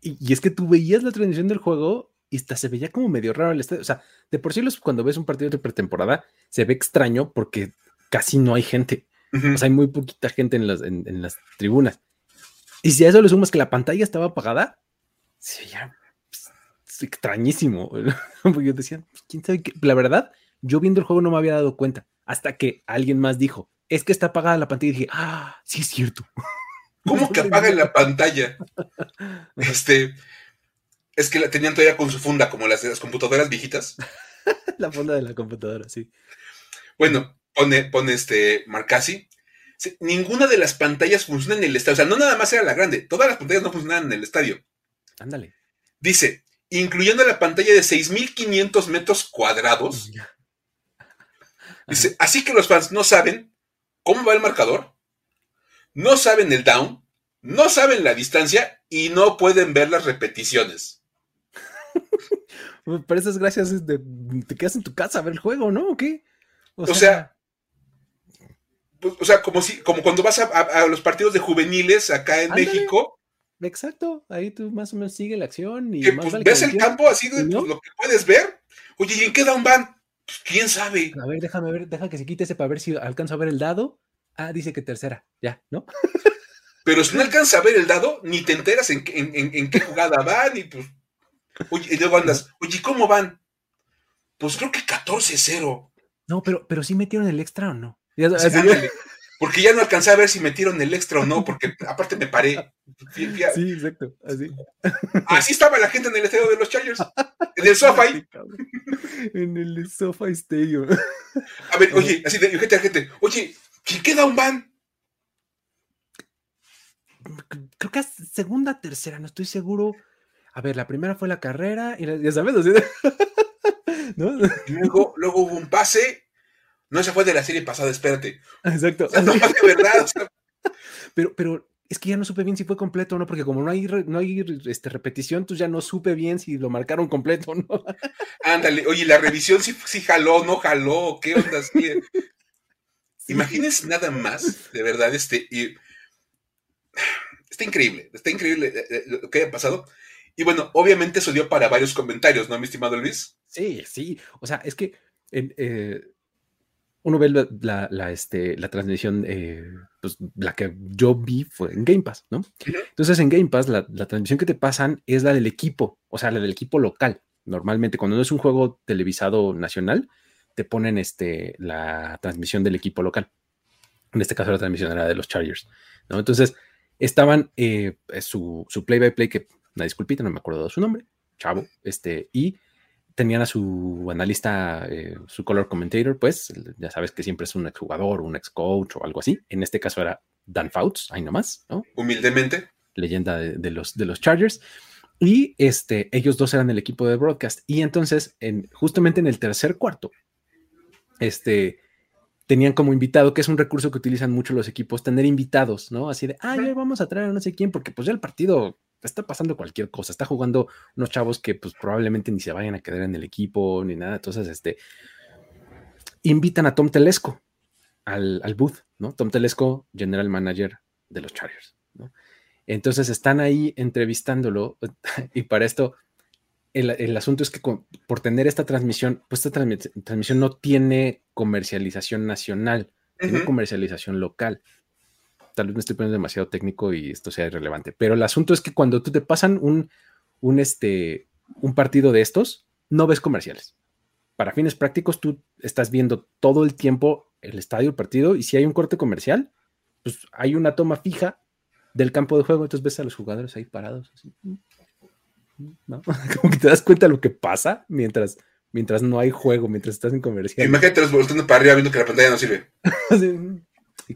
Y, es que tú veías la transmisión del juego y hasta se veía como medio raro el estadio. O sea, de por sí cuando ves un partido de pretemporada se ve extraño porque casi no hay gente. O sea, hay muy poquita gente en las, en las tribunas. Y si a eso le sumas que la pantalla estaba apagada, se veía pues, extrañísimo. Porque yo decía, pues, quién sabe qué. La verdad, yo viendo el juego no me había dado cuenta. Hasta que alguien más dijo, es que está apagada la pantalla. Y dije, ah, sí es cierto. ¿Cómo que apaga la pantalla? Este. Es que la tenían todavía con su funda, como las de las computadoras viejitas. la funda de la computadora, sí. Bueno, pone, pone este Marcasi ninguna de las pantallas funciona en el estadio. O sea, no nada más era la grande, todas las pantallas no funcionaban en el estadio. Ándale. Dice, incluyendo la pantalla de 6.500 metros cuadrados. Dice, así que los fans no saben cómo va el marcador, no saben el down, no saben la distancia y no pueden ver las repeticiones. Pero esas gracias te quedas en tu casa a ver el juego, ¿no? ¿O qué? O, sea pues, o sea, como si, como cuando vas a, los partidos de juveniles acá en México. Exacto, ahí tú más o menos sigue la acción y pues, ves el campo así de pues, lo que puedes ver. Oye, ¿y en qué down van? Pues quién sabe. A ver, déjame ver, deja que se quite ese para ver si alcanzo a ver el dado. Ah, dice que tercera, ya, ¿no? Pero si no alcanza a ver el dado, ni te enteras en, en qué jugada van y pues. Oye, y luego andas, oye, ¿cómo van? Pues creo que 14-0. No, pero, pero sí metieron el extra o no porque ya no alcancé a ver si metieron el extra o no, porque aparte me paré. Sí, exacto, así. Así estaba la gente en el estadio de los Chargers, en el SoFi. En el SoFi Stadium. A ver, oye, así de gente a gente, oye, ¿quién queda un van? Creo que es segunda, tercera, no estoy seguro. A ver, la primera fue la carrera y ya sabes, así ¿no? Y luego, luego hubo un pase. No, se fue de la serie pasada, espérate. Exacto. no, de verdad. Pero, pero es que ya no supe bien si fue completo o no, porque como no hay, no hay este, repetición, tú ya no supe bien si lo marcaron completo o no. Ándale, oye, la revisión sí, sí jaló, no jaló, ¿qué onda? Imagínense nada más, de verdad, este, y, está increíble, está increíble eh, eh, lo que haya pasado. Y bueno, obviamente eso dio para varios comentarios, ¿no, mi estimado Luis? Sí, sí, o sea, es que eh, uno ve la, este, la transmisión, eh, pues la que yo vi fue en Game Pass, ¿no? Entonces en Game Pass la, transmisión que te pasan es la del equipo, o sea, la del equipo local. Normalmente cuando no es un juego televisado nacional, te ponen este, la transmisión del equipo local. En este caso la transmisión era de los Chargers, ¿no? Entonces estaban eh, su, su play by play, que una disculpita, no me acuerdo de su nombre, chavo, este, y tenían a su analista, eh, su color commentator, pues ya sabes que siempre es un exjugador, un ex coach o algo así. En este caso era Dan Fouts, ahí nomás, ¿no? Humildemente. Leyenda de, los, de los Chargers. Y este, ellos dos eran el equipo de broadcast. Y entonces, en, justamente en el tercer cuarto, este, tenían como invitado, que es un recurso que utilizan mucho los equipos, tener invitados, ¿no? Así de, ay, vamos a traer a no sé quién, porque pues ya el partido está pasando cualquier cosa, está jugando unos chavos que pues probablemente ni se vayan a quedar en el equipo ni nada, entonces este invitan a Tom Telesco al, al booth, ¿no? Tom Telesco, general manager de los Chargers, ¿no? Entonces están ahí entrevistándolo y para esto el, asunto es que por tener esta transmisión, pues esta transmisión no tiene comercialización nacional, tiene comercialización local tal vez me estoy poniendo demasiado técnico y esto sea irrelevante, pero el asunto es que cuando tú te pasan un, un, este, un partido de estos, no ves comerciales. Para fines prácticos, tú estás viendo todo el tiempo el estadio, el partido, y si hay un corte comercial, pues hay una toma fija del campo de juego, entonces ves a los jugadores ahí parados. ¿no? Como que te das cuenta de lo que pasa mientras, mientras no hay juego, mientras estás en comercial. Imagínate los volteando para arriba viendo que la pantalla no sirve. y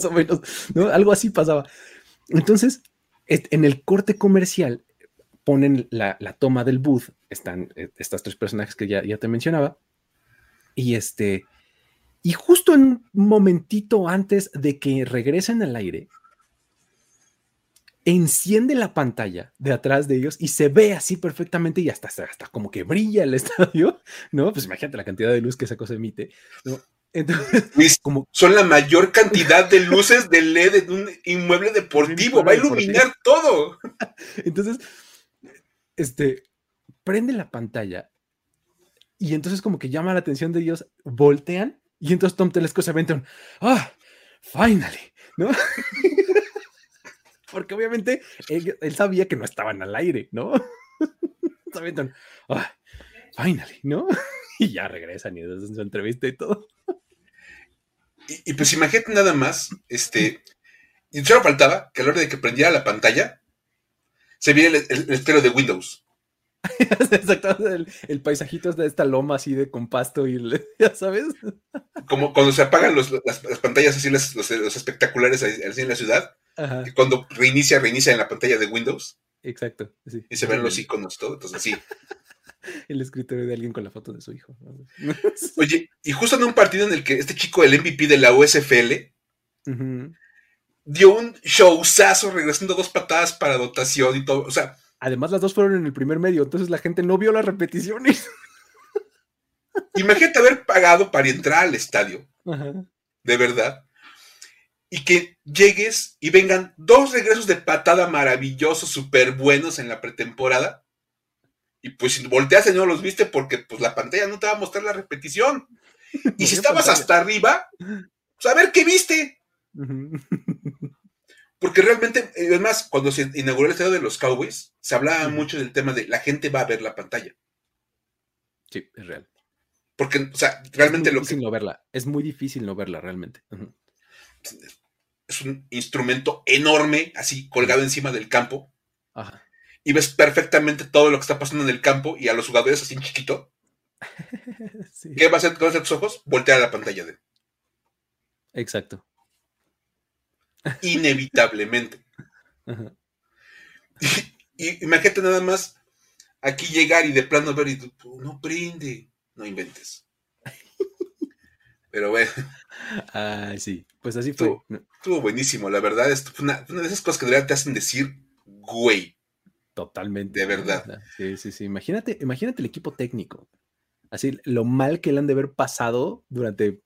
comentando. Algo así pasaba. Entonces, en el corte comercial ponen la, toma del booth, están eh, estas tres personajes que ya, ya te mencionaba, y este, y justo en un momentito antes de que regresen al aire, enciende la pantalla de atrás de ellos y se ve así perfectamente y hasta, hasta como que brilla el estadio, ¿no? Pues imagínate la cantidad de luz que esa cosa emite, ¿no? Entonces, como, son la mayor cantidad de luces de LED en un inmueble deportivo, va a iluminar todo. Entonces, este, prende la pantalla y entonces como que llama la atención de ellos, voltean y entonces Tom Telesco se aventan, ah, finally, ¿no? Porque obviamente él, sabía que no estaban al aire, ¿no? se aventan, ah, finally, ¿no? y ya regresan y hacen su entrevista y todo. Y, pues imagínate nada más, este, y solo faltaba que a la hora de que prendiera la pantalla, se viera el, estero de Windows. Exacto, el, paisajito es de esta loma así de compasto y ya sabes. Como cuando se apagan las, pantallas así, los, espectaculares así en la ciudad, y cuando reinicia, reinicia en la pantalla de Windows. Exacto. Y se ven los iconos, todo, entonces sí. el escritorio de alguien con la foto de su hijo. Oye, y justo en un partido en el que este chico, el MVP de la USFL, dio un showzazo regresando dos patadas para dotación y todo. O sea. Además, las dos fueron en el primer medio, entonces la gente no vio las repeticiones. Imagínate haber pagado para entrar al estadio. De verdad. Y que llegues y vengan dos regresos de patada maravillosos, súper buenos en la pretemporada y pues si volteas y no los viste porque pues la pantalla no te va a mostrar la repetición. Y si estabas hasta arriba, pues a ver qué viste. Porque realmente, eh, es más, cuando se inauguró el estadio de los Cowboys, se hablaba mucho del tema de la gente va a ver la pantalla. Sí, es real. Porque, o sea, realmente es muy difícil no verla. Es muy difícil no verla realmente. es un instrumento enorme, así colgado encima del campo. Y ves perfectamente todo lo que está pasando en el campo y a los jugadores así en chiquito. ¿Qué va a hacer con tus ojos? Voltear a la pantalla de. Exacto. Inevitablemente. Y, imagínate nada más aquí llegar y de plano ver y no prende, no inventes. Pero bueno. Ah, sí, pues así fue. Estuvo, buenísimo, la verdad. Esto fue una, de esas cosas que de verdad te hacen decir, güey. Totalmente. De verdad. Sí, sí, sí. Imagínate, imagínate el equipo técnico. Así, lo mal que le han de haber pasado durante,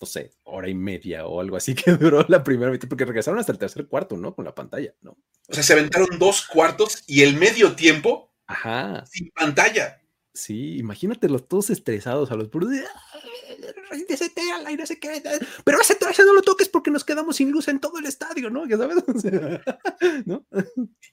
no sé, hora y media o algo así que duró la primera mitad, porque regresaron hasta el tercer cuarto, ¿no? Con la pantalla, ¿no? O sea, se aventaron dos cuartos y el medio tiempo Ajá. sin pantalla. Sí, imagínate los todos estresados a los puros al aire se queda. Pero ese, ese no lo toques porque nos quedamos sin luz en todo el estadio, ¿no? ¿Ya sabes? ¿No?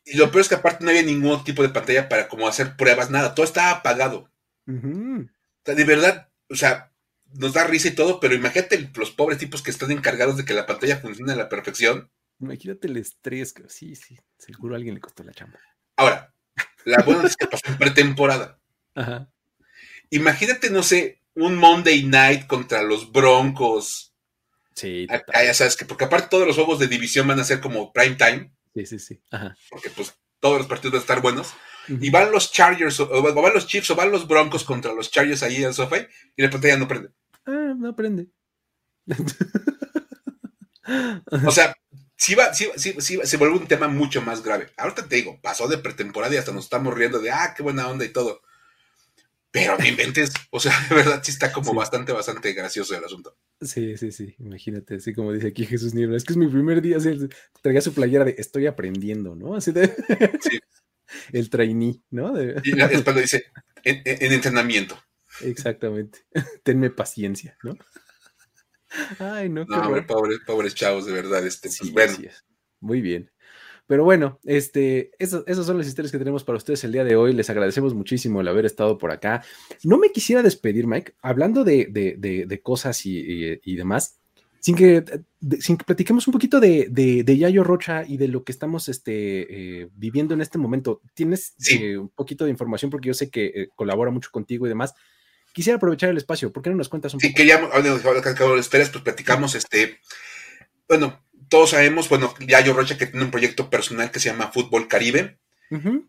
Y lo peor es que aparte no había ningún tipo de pantalla para como hacer pruebas, nada, todo estaba apagado. de verdad, o sea, nos da risa y todo, pero imagínate los pobres tipos que están encargados de que la pantalla funcione a la perfección. Imagínate el estrés, sí, sí, seguro a alguien le costó la chamba. Ahora, la buena es que pasó en pretemporada. Ajá. Imagínate, no sé, un Monday night contra los Broncos. Sí, ya sabes que, porque aparte todos los juegos de división van a ser como prime time. Sí, sí, sí. Ajá. Porque pues todos los partidos van a estar buenos. Y van los Chargers, o, van los Chiefs, o van los Broncos contra los Chargers ahí en sofá y la pantalla no prende. Ah, no prende. o sea, sí, va, sí, sí, sí, se vuelve un tema mucho más grave. Ahorita te digo, pasó de pretemporada y hasta nos estamos riendo de, ah, qué buena onda y todo. Pero no inventes, o sea, de verdad sí está como bastante, bastante gracioso el asunto. Sí, sí, sí, imagínate, así como dice aquí Jesús Niebla, es que es mi primer día, así, traía su playera de estoy aprendiendo, ¿no? Así de... Sí. el trainee, ¿no? Y después lo dice, en, entrenamiento. Exactamente, tenme paciencia, ¿no? Ay, no. No, pobres, pobres chavos, de verdad, este, pues bueno. Muy bien. Pero bueno, este, esas, son las historias que tenemos para ustedes el día de hoy. Les agradecemos muchísimo el haber estado por acá. No me quisiera despedir, Mike, hablando de, cosas y, demás, sin que, sin que platiquemos un poquito de, Yayo Rocha y de lo que estamos este, eh, viviendo en este momento. Tienes eh, un poquito de información porque yo sé que eh, colabora mucho contigo y demás. Quisiera aprovechar el espacio. ¿Por qué no nos cuentas un poco? Sí, queríamos, ahora esperas, pues platicamos, este, bueno, todos sabemos, bueno, Yayo Rocha que tiene un proyecto personal que se llama Fútbol Caribe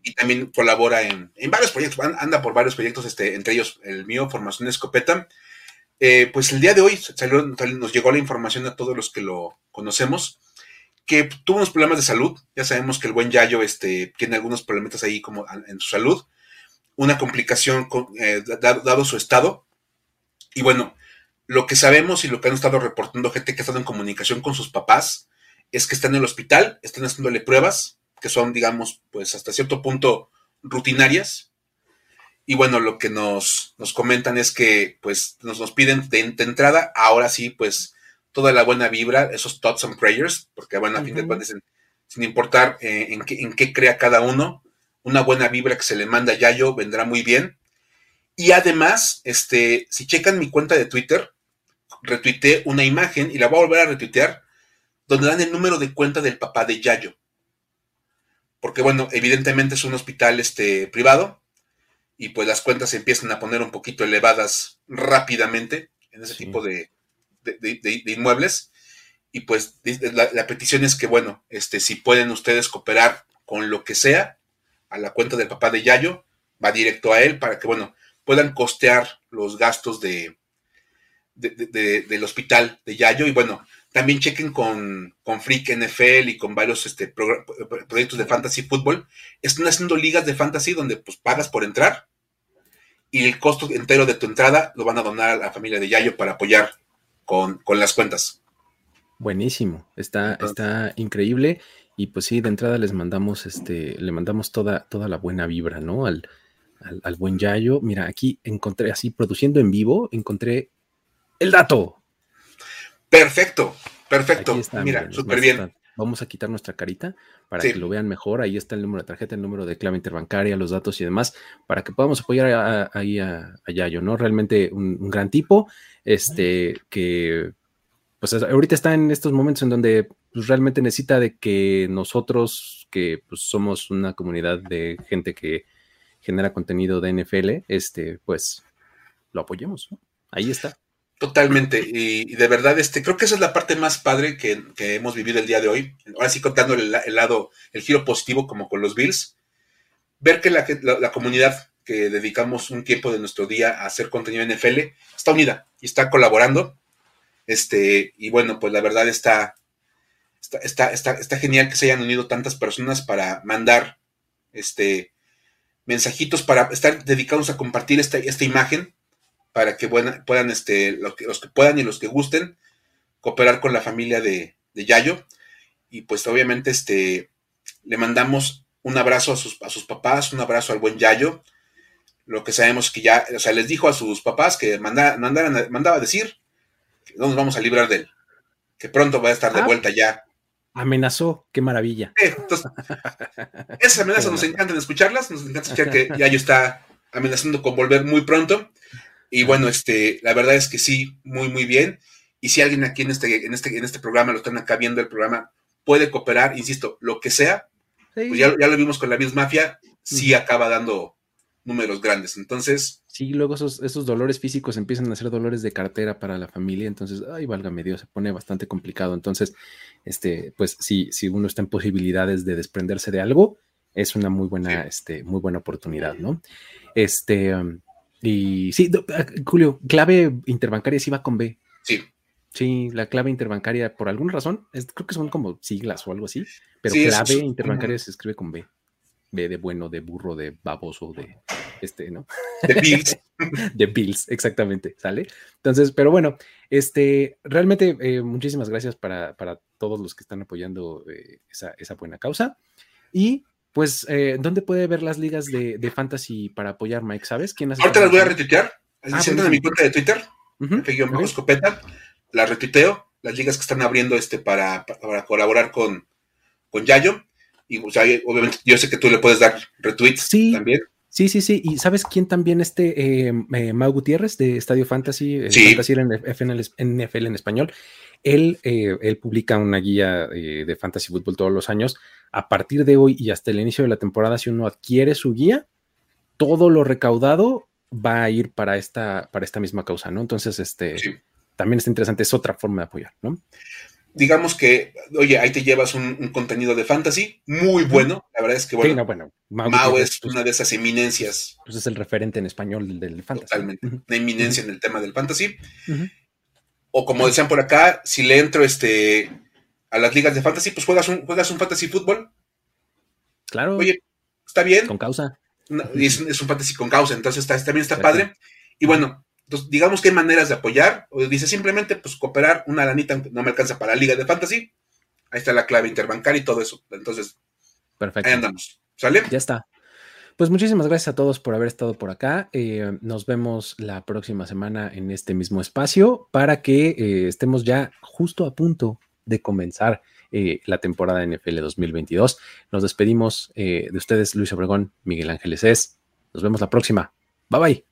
y también colabora en, varios proyectos, anda por varios proyectos, este, entre ellos el mío, Formación Escopeta. Eh, pues el día de hoy salió, nos llegó la información a todos los que lo conocemos que tuvo unos problemas de salud. Ya sabemos que el buen Yayo este, tiene algunos problemas ahí como en su salud, una complicación eh, dado su estado. Y bueno, lo que sabemos y lo que han estado reportando gente que ha estado en comunicación con sus papás es que están en el hospital, están haciéndole pruebas, que son, digamos, pues hasta cierto punto rutinarias. Y bueno, lo que nos, nos comentan es que pues nos, nos piden de, entrada, ahora sí, pues toda la buena vibra, esos thoughts and prayers, porque bueno, a fin de cuentas, sin importar eh, en, qué, en qué crea cada uno, una buena vibra que se le manda a Yayo vendrá muy bien. Y además, este, si checan mi cuenta de Twitter, retuiteé una imagen y la voy a volver a retuitear donde dan el número de cuenta del papá de Yayo. Porque bueno, evidentemente es un hospital este, privado y pues las cuentas se empiezan a poner un poquito elevadas rápidamente en ese tipo de, inmuebles. Y pues la, petición es que, bueno, este, si pueden ustedes cooperar con lo que sea a la cuenta del papá de Yayo, va directo a él para que, bueno, puedan costear los gastos de, del hospital de Yayo. Y bueno, también chequen con, con Freak NFL y con varios este, proyectos de fantasy fútbol. Están haciendo ligas de fantasy donde pues pagas por entrar y el costo entero de tu entrada lo van a donar a la familia de Yayo para apoyar con, las cuentas. Buenísimo, está, está increíble. Y pues sí, de entrada les mandamos, este, le mandamos toda, toda la buena vibra, ¿no? Al, al buen Yayo. Mira, aquí encontré así, produciendo en vivo, encontré el dato. Perfecto, perfecto. Mira, súper bien. Vamos a quitar nuestra carita para que lo vean mejor. Ahí está el número de tarjeta, el número de clave interbancaria, los datos y demás, para que podamos apoyar ahí a, Yayo, ¿no? Realmente un, gran tipo, este, que pues ahorita está en estos momentos en donde pues, realmente necesita de que nosotros, que pues, somos una comunidad de gente que genera contenido de NFL, este, pues lo apoyemos. Ahí está. Totalmente. Y, de verdad, este, creo que esa es la parte más padre que, hemos vivido el día de hoy. Ahora sí contando el, lado, el giro positivo como con los Bills. Ver que la, la, comunidad que dedicamos un tiempo de nuestro día a hacer contenido en NFL está unida y está colaborando. Este, y bueno, pues la verdad está, está, está, está, genial que se hayan unido tantas personas para mandar este, mensajitos, para estar dedicados a compartir esta, esta imagen para que puedan, este, los que, los que puedan y los que gusten, cooperar con la familia de, Yayo. Y pues obviamente este, le mandamos un abrazo a sus, a sus papás, un abrazo al buen Yayo. Lo que sabemos que ya, o sea, les dijo a sus papás que manda, mandaba a decir que no nos vamos a librar de él, que pronto va a estar de ah. vuelta ya. Amenazó, qué maravilla. entonces, esas amenazas nos encantan escucharlas, nos encanta escuchar que Yayo está amenazando con volver muy pronto. Y bueno, este, la verdad es que sí, muy, muy bien. Y si alguien aquí en este, en este, en este programa, lo están acá viendo el programa, puede cooperar, insisto, lo que sea, pues ya, lo vimos con la misma mafia, sí acaba dando números grandes. Entonces. Sí, luego esos, esos dolores físicos empiezan a ser dolores de cartera para la familia. Entonces, ay, válgame Dios, se pone bastante complicado. Entonces, este, pues si, si uno está en posibilidades de desprenderse de algo, es una muy buena, este, muy buena oportunidad, ¿no? Este. Um, y sí, ah, Julio, clave interbancaria sí va con B. Sí. Sí, la clave interbancaria, por alguna razón, creo que son como siglas o algo así, pero clave interbancaria se escribe con B. B de bueno, de burro, de baboso, de este, ¿no? De Bills. de Bills, exactamente, ¿sale? Entonces, pero bueno, este, realmente eh, muchísimas gracias para, todos los que están apoyando eh, esa, esa buena causa. Y pues, eh, ¿dónde puede ver las ligas de, fantasy para apoyar, Mike? ¿Sabes quién Ahorita las voy a retuitear. Ah, en mi cuenta de Twitter, uh escopeta, las retuiteo, las ligas que están abriendo este para, para colaborar con, con Yayo. Y obviamente yo sé que tú le puedes dar retweets también. Sí, sí, sí. ¿Y sabes quién también este eh, eh Mau Gutiérrez de Estadio Fantasy, eh, Fantasy en NFL en español? Él, eh, él publica una guía de Fantasy Football todos los años a partir de hoy y hasta el inicio de la temporada, si uno adquiere su guía, todo lo recaudado va a ir para esta, para esta misma causa, ¿no? Entonces, este, también es interesante, es otra forma de apoyar, ¿no? Digamos que, oye, ahí te llevas un, contenido de fantasy muy bueno. La verdad es que, bueno, bueno Mao, es pues, una de esas eminencias. Pues es el referente en español del, fantasy. Totalmente. Una eminencia en el tema del fantasy. O como decían por acá, si le entro este a las ligas de fantasy, pues juegas un, juegas un fantasy fútbol. Claro. Oye, está bien. Con causa. es, un fantasy con causa, entonces está, también está padre. Y bueno, entonces, digamos que hay maneras de apoyar. O dice simplemente, pues cooperar, una lanita no me alcanza para la liga de fantasy. Ahí está la clave interbancaria y todo eso. Entonces, Perfecto. ahí andamos. ¿Sale? Ya está. Pues muchísimas gracias a todos por haber estado por acá. Eh, nos vemos la próxima semana en este mismo espacio para que eh, estemos ya justo a punto de comenzar eh, la temporada NFL 2022. Nos despedimos de ustedes, Luis Obregón, Miguel Ángeles Es. Nos vemos la próxima. Bye bye.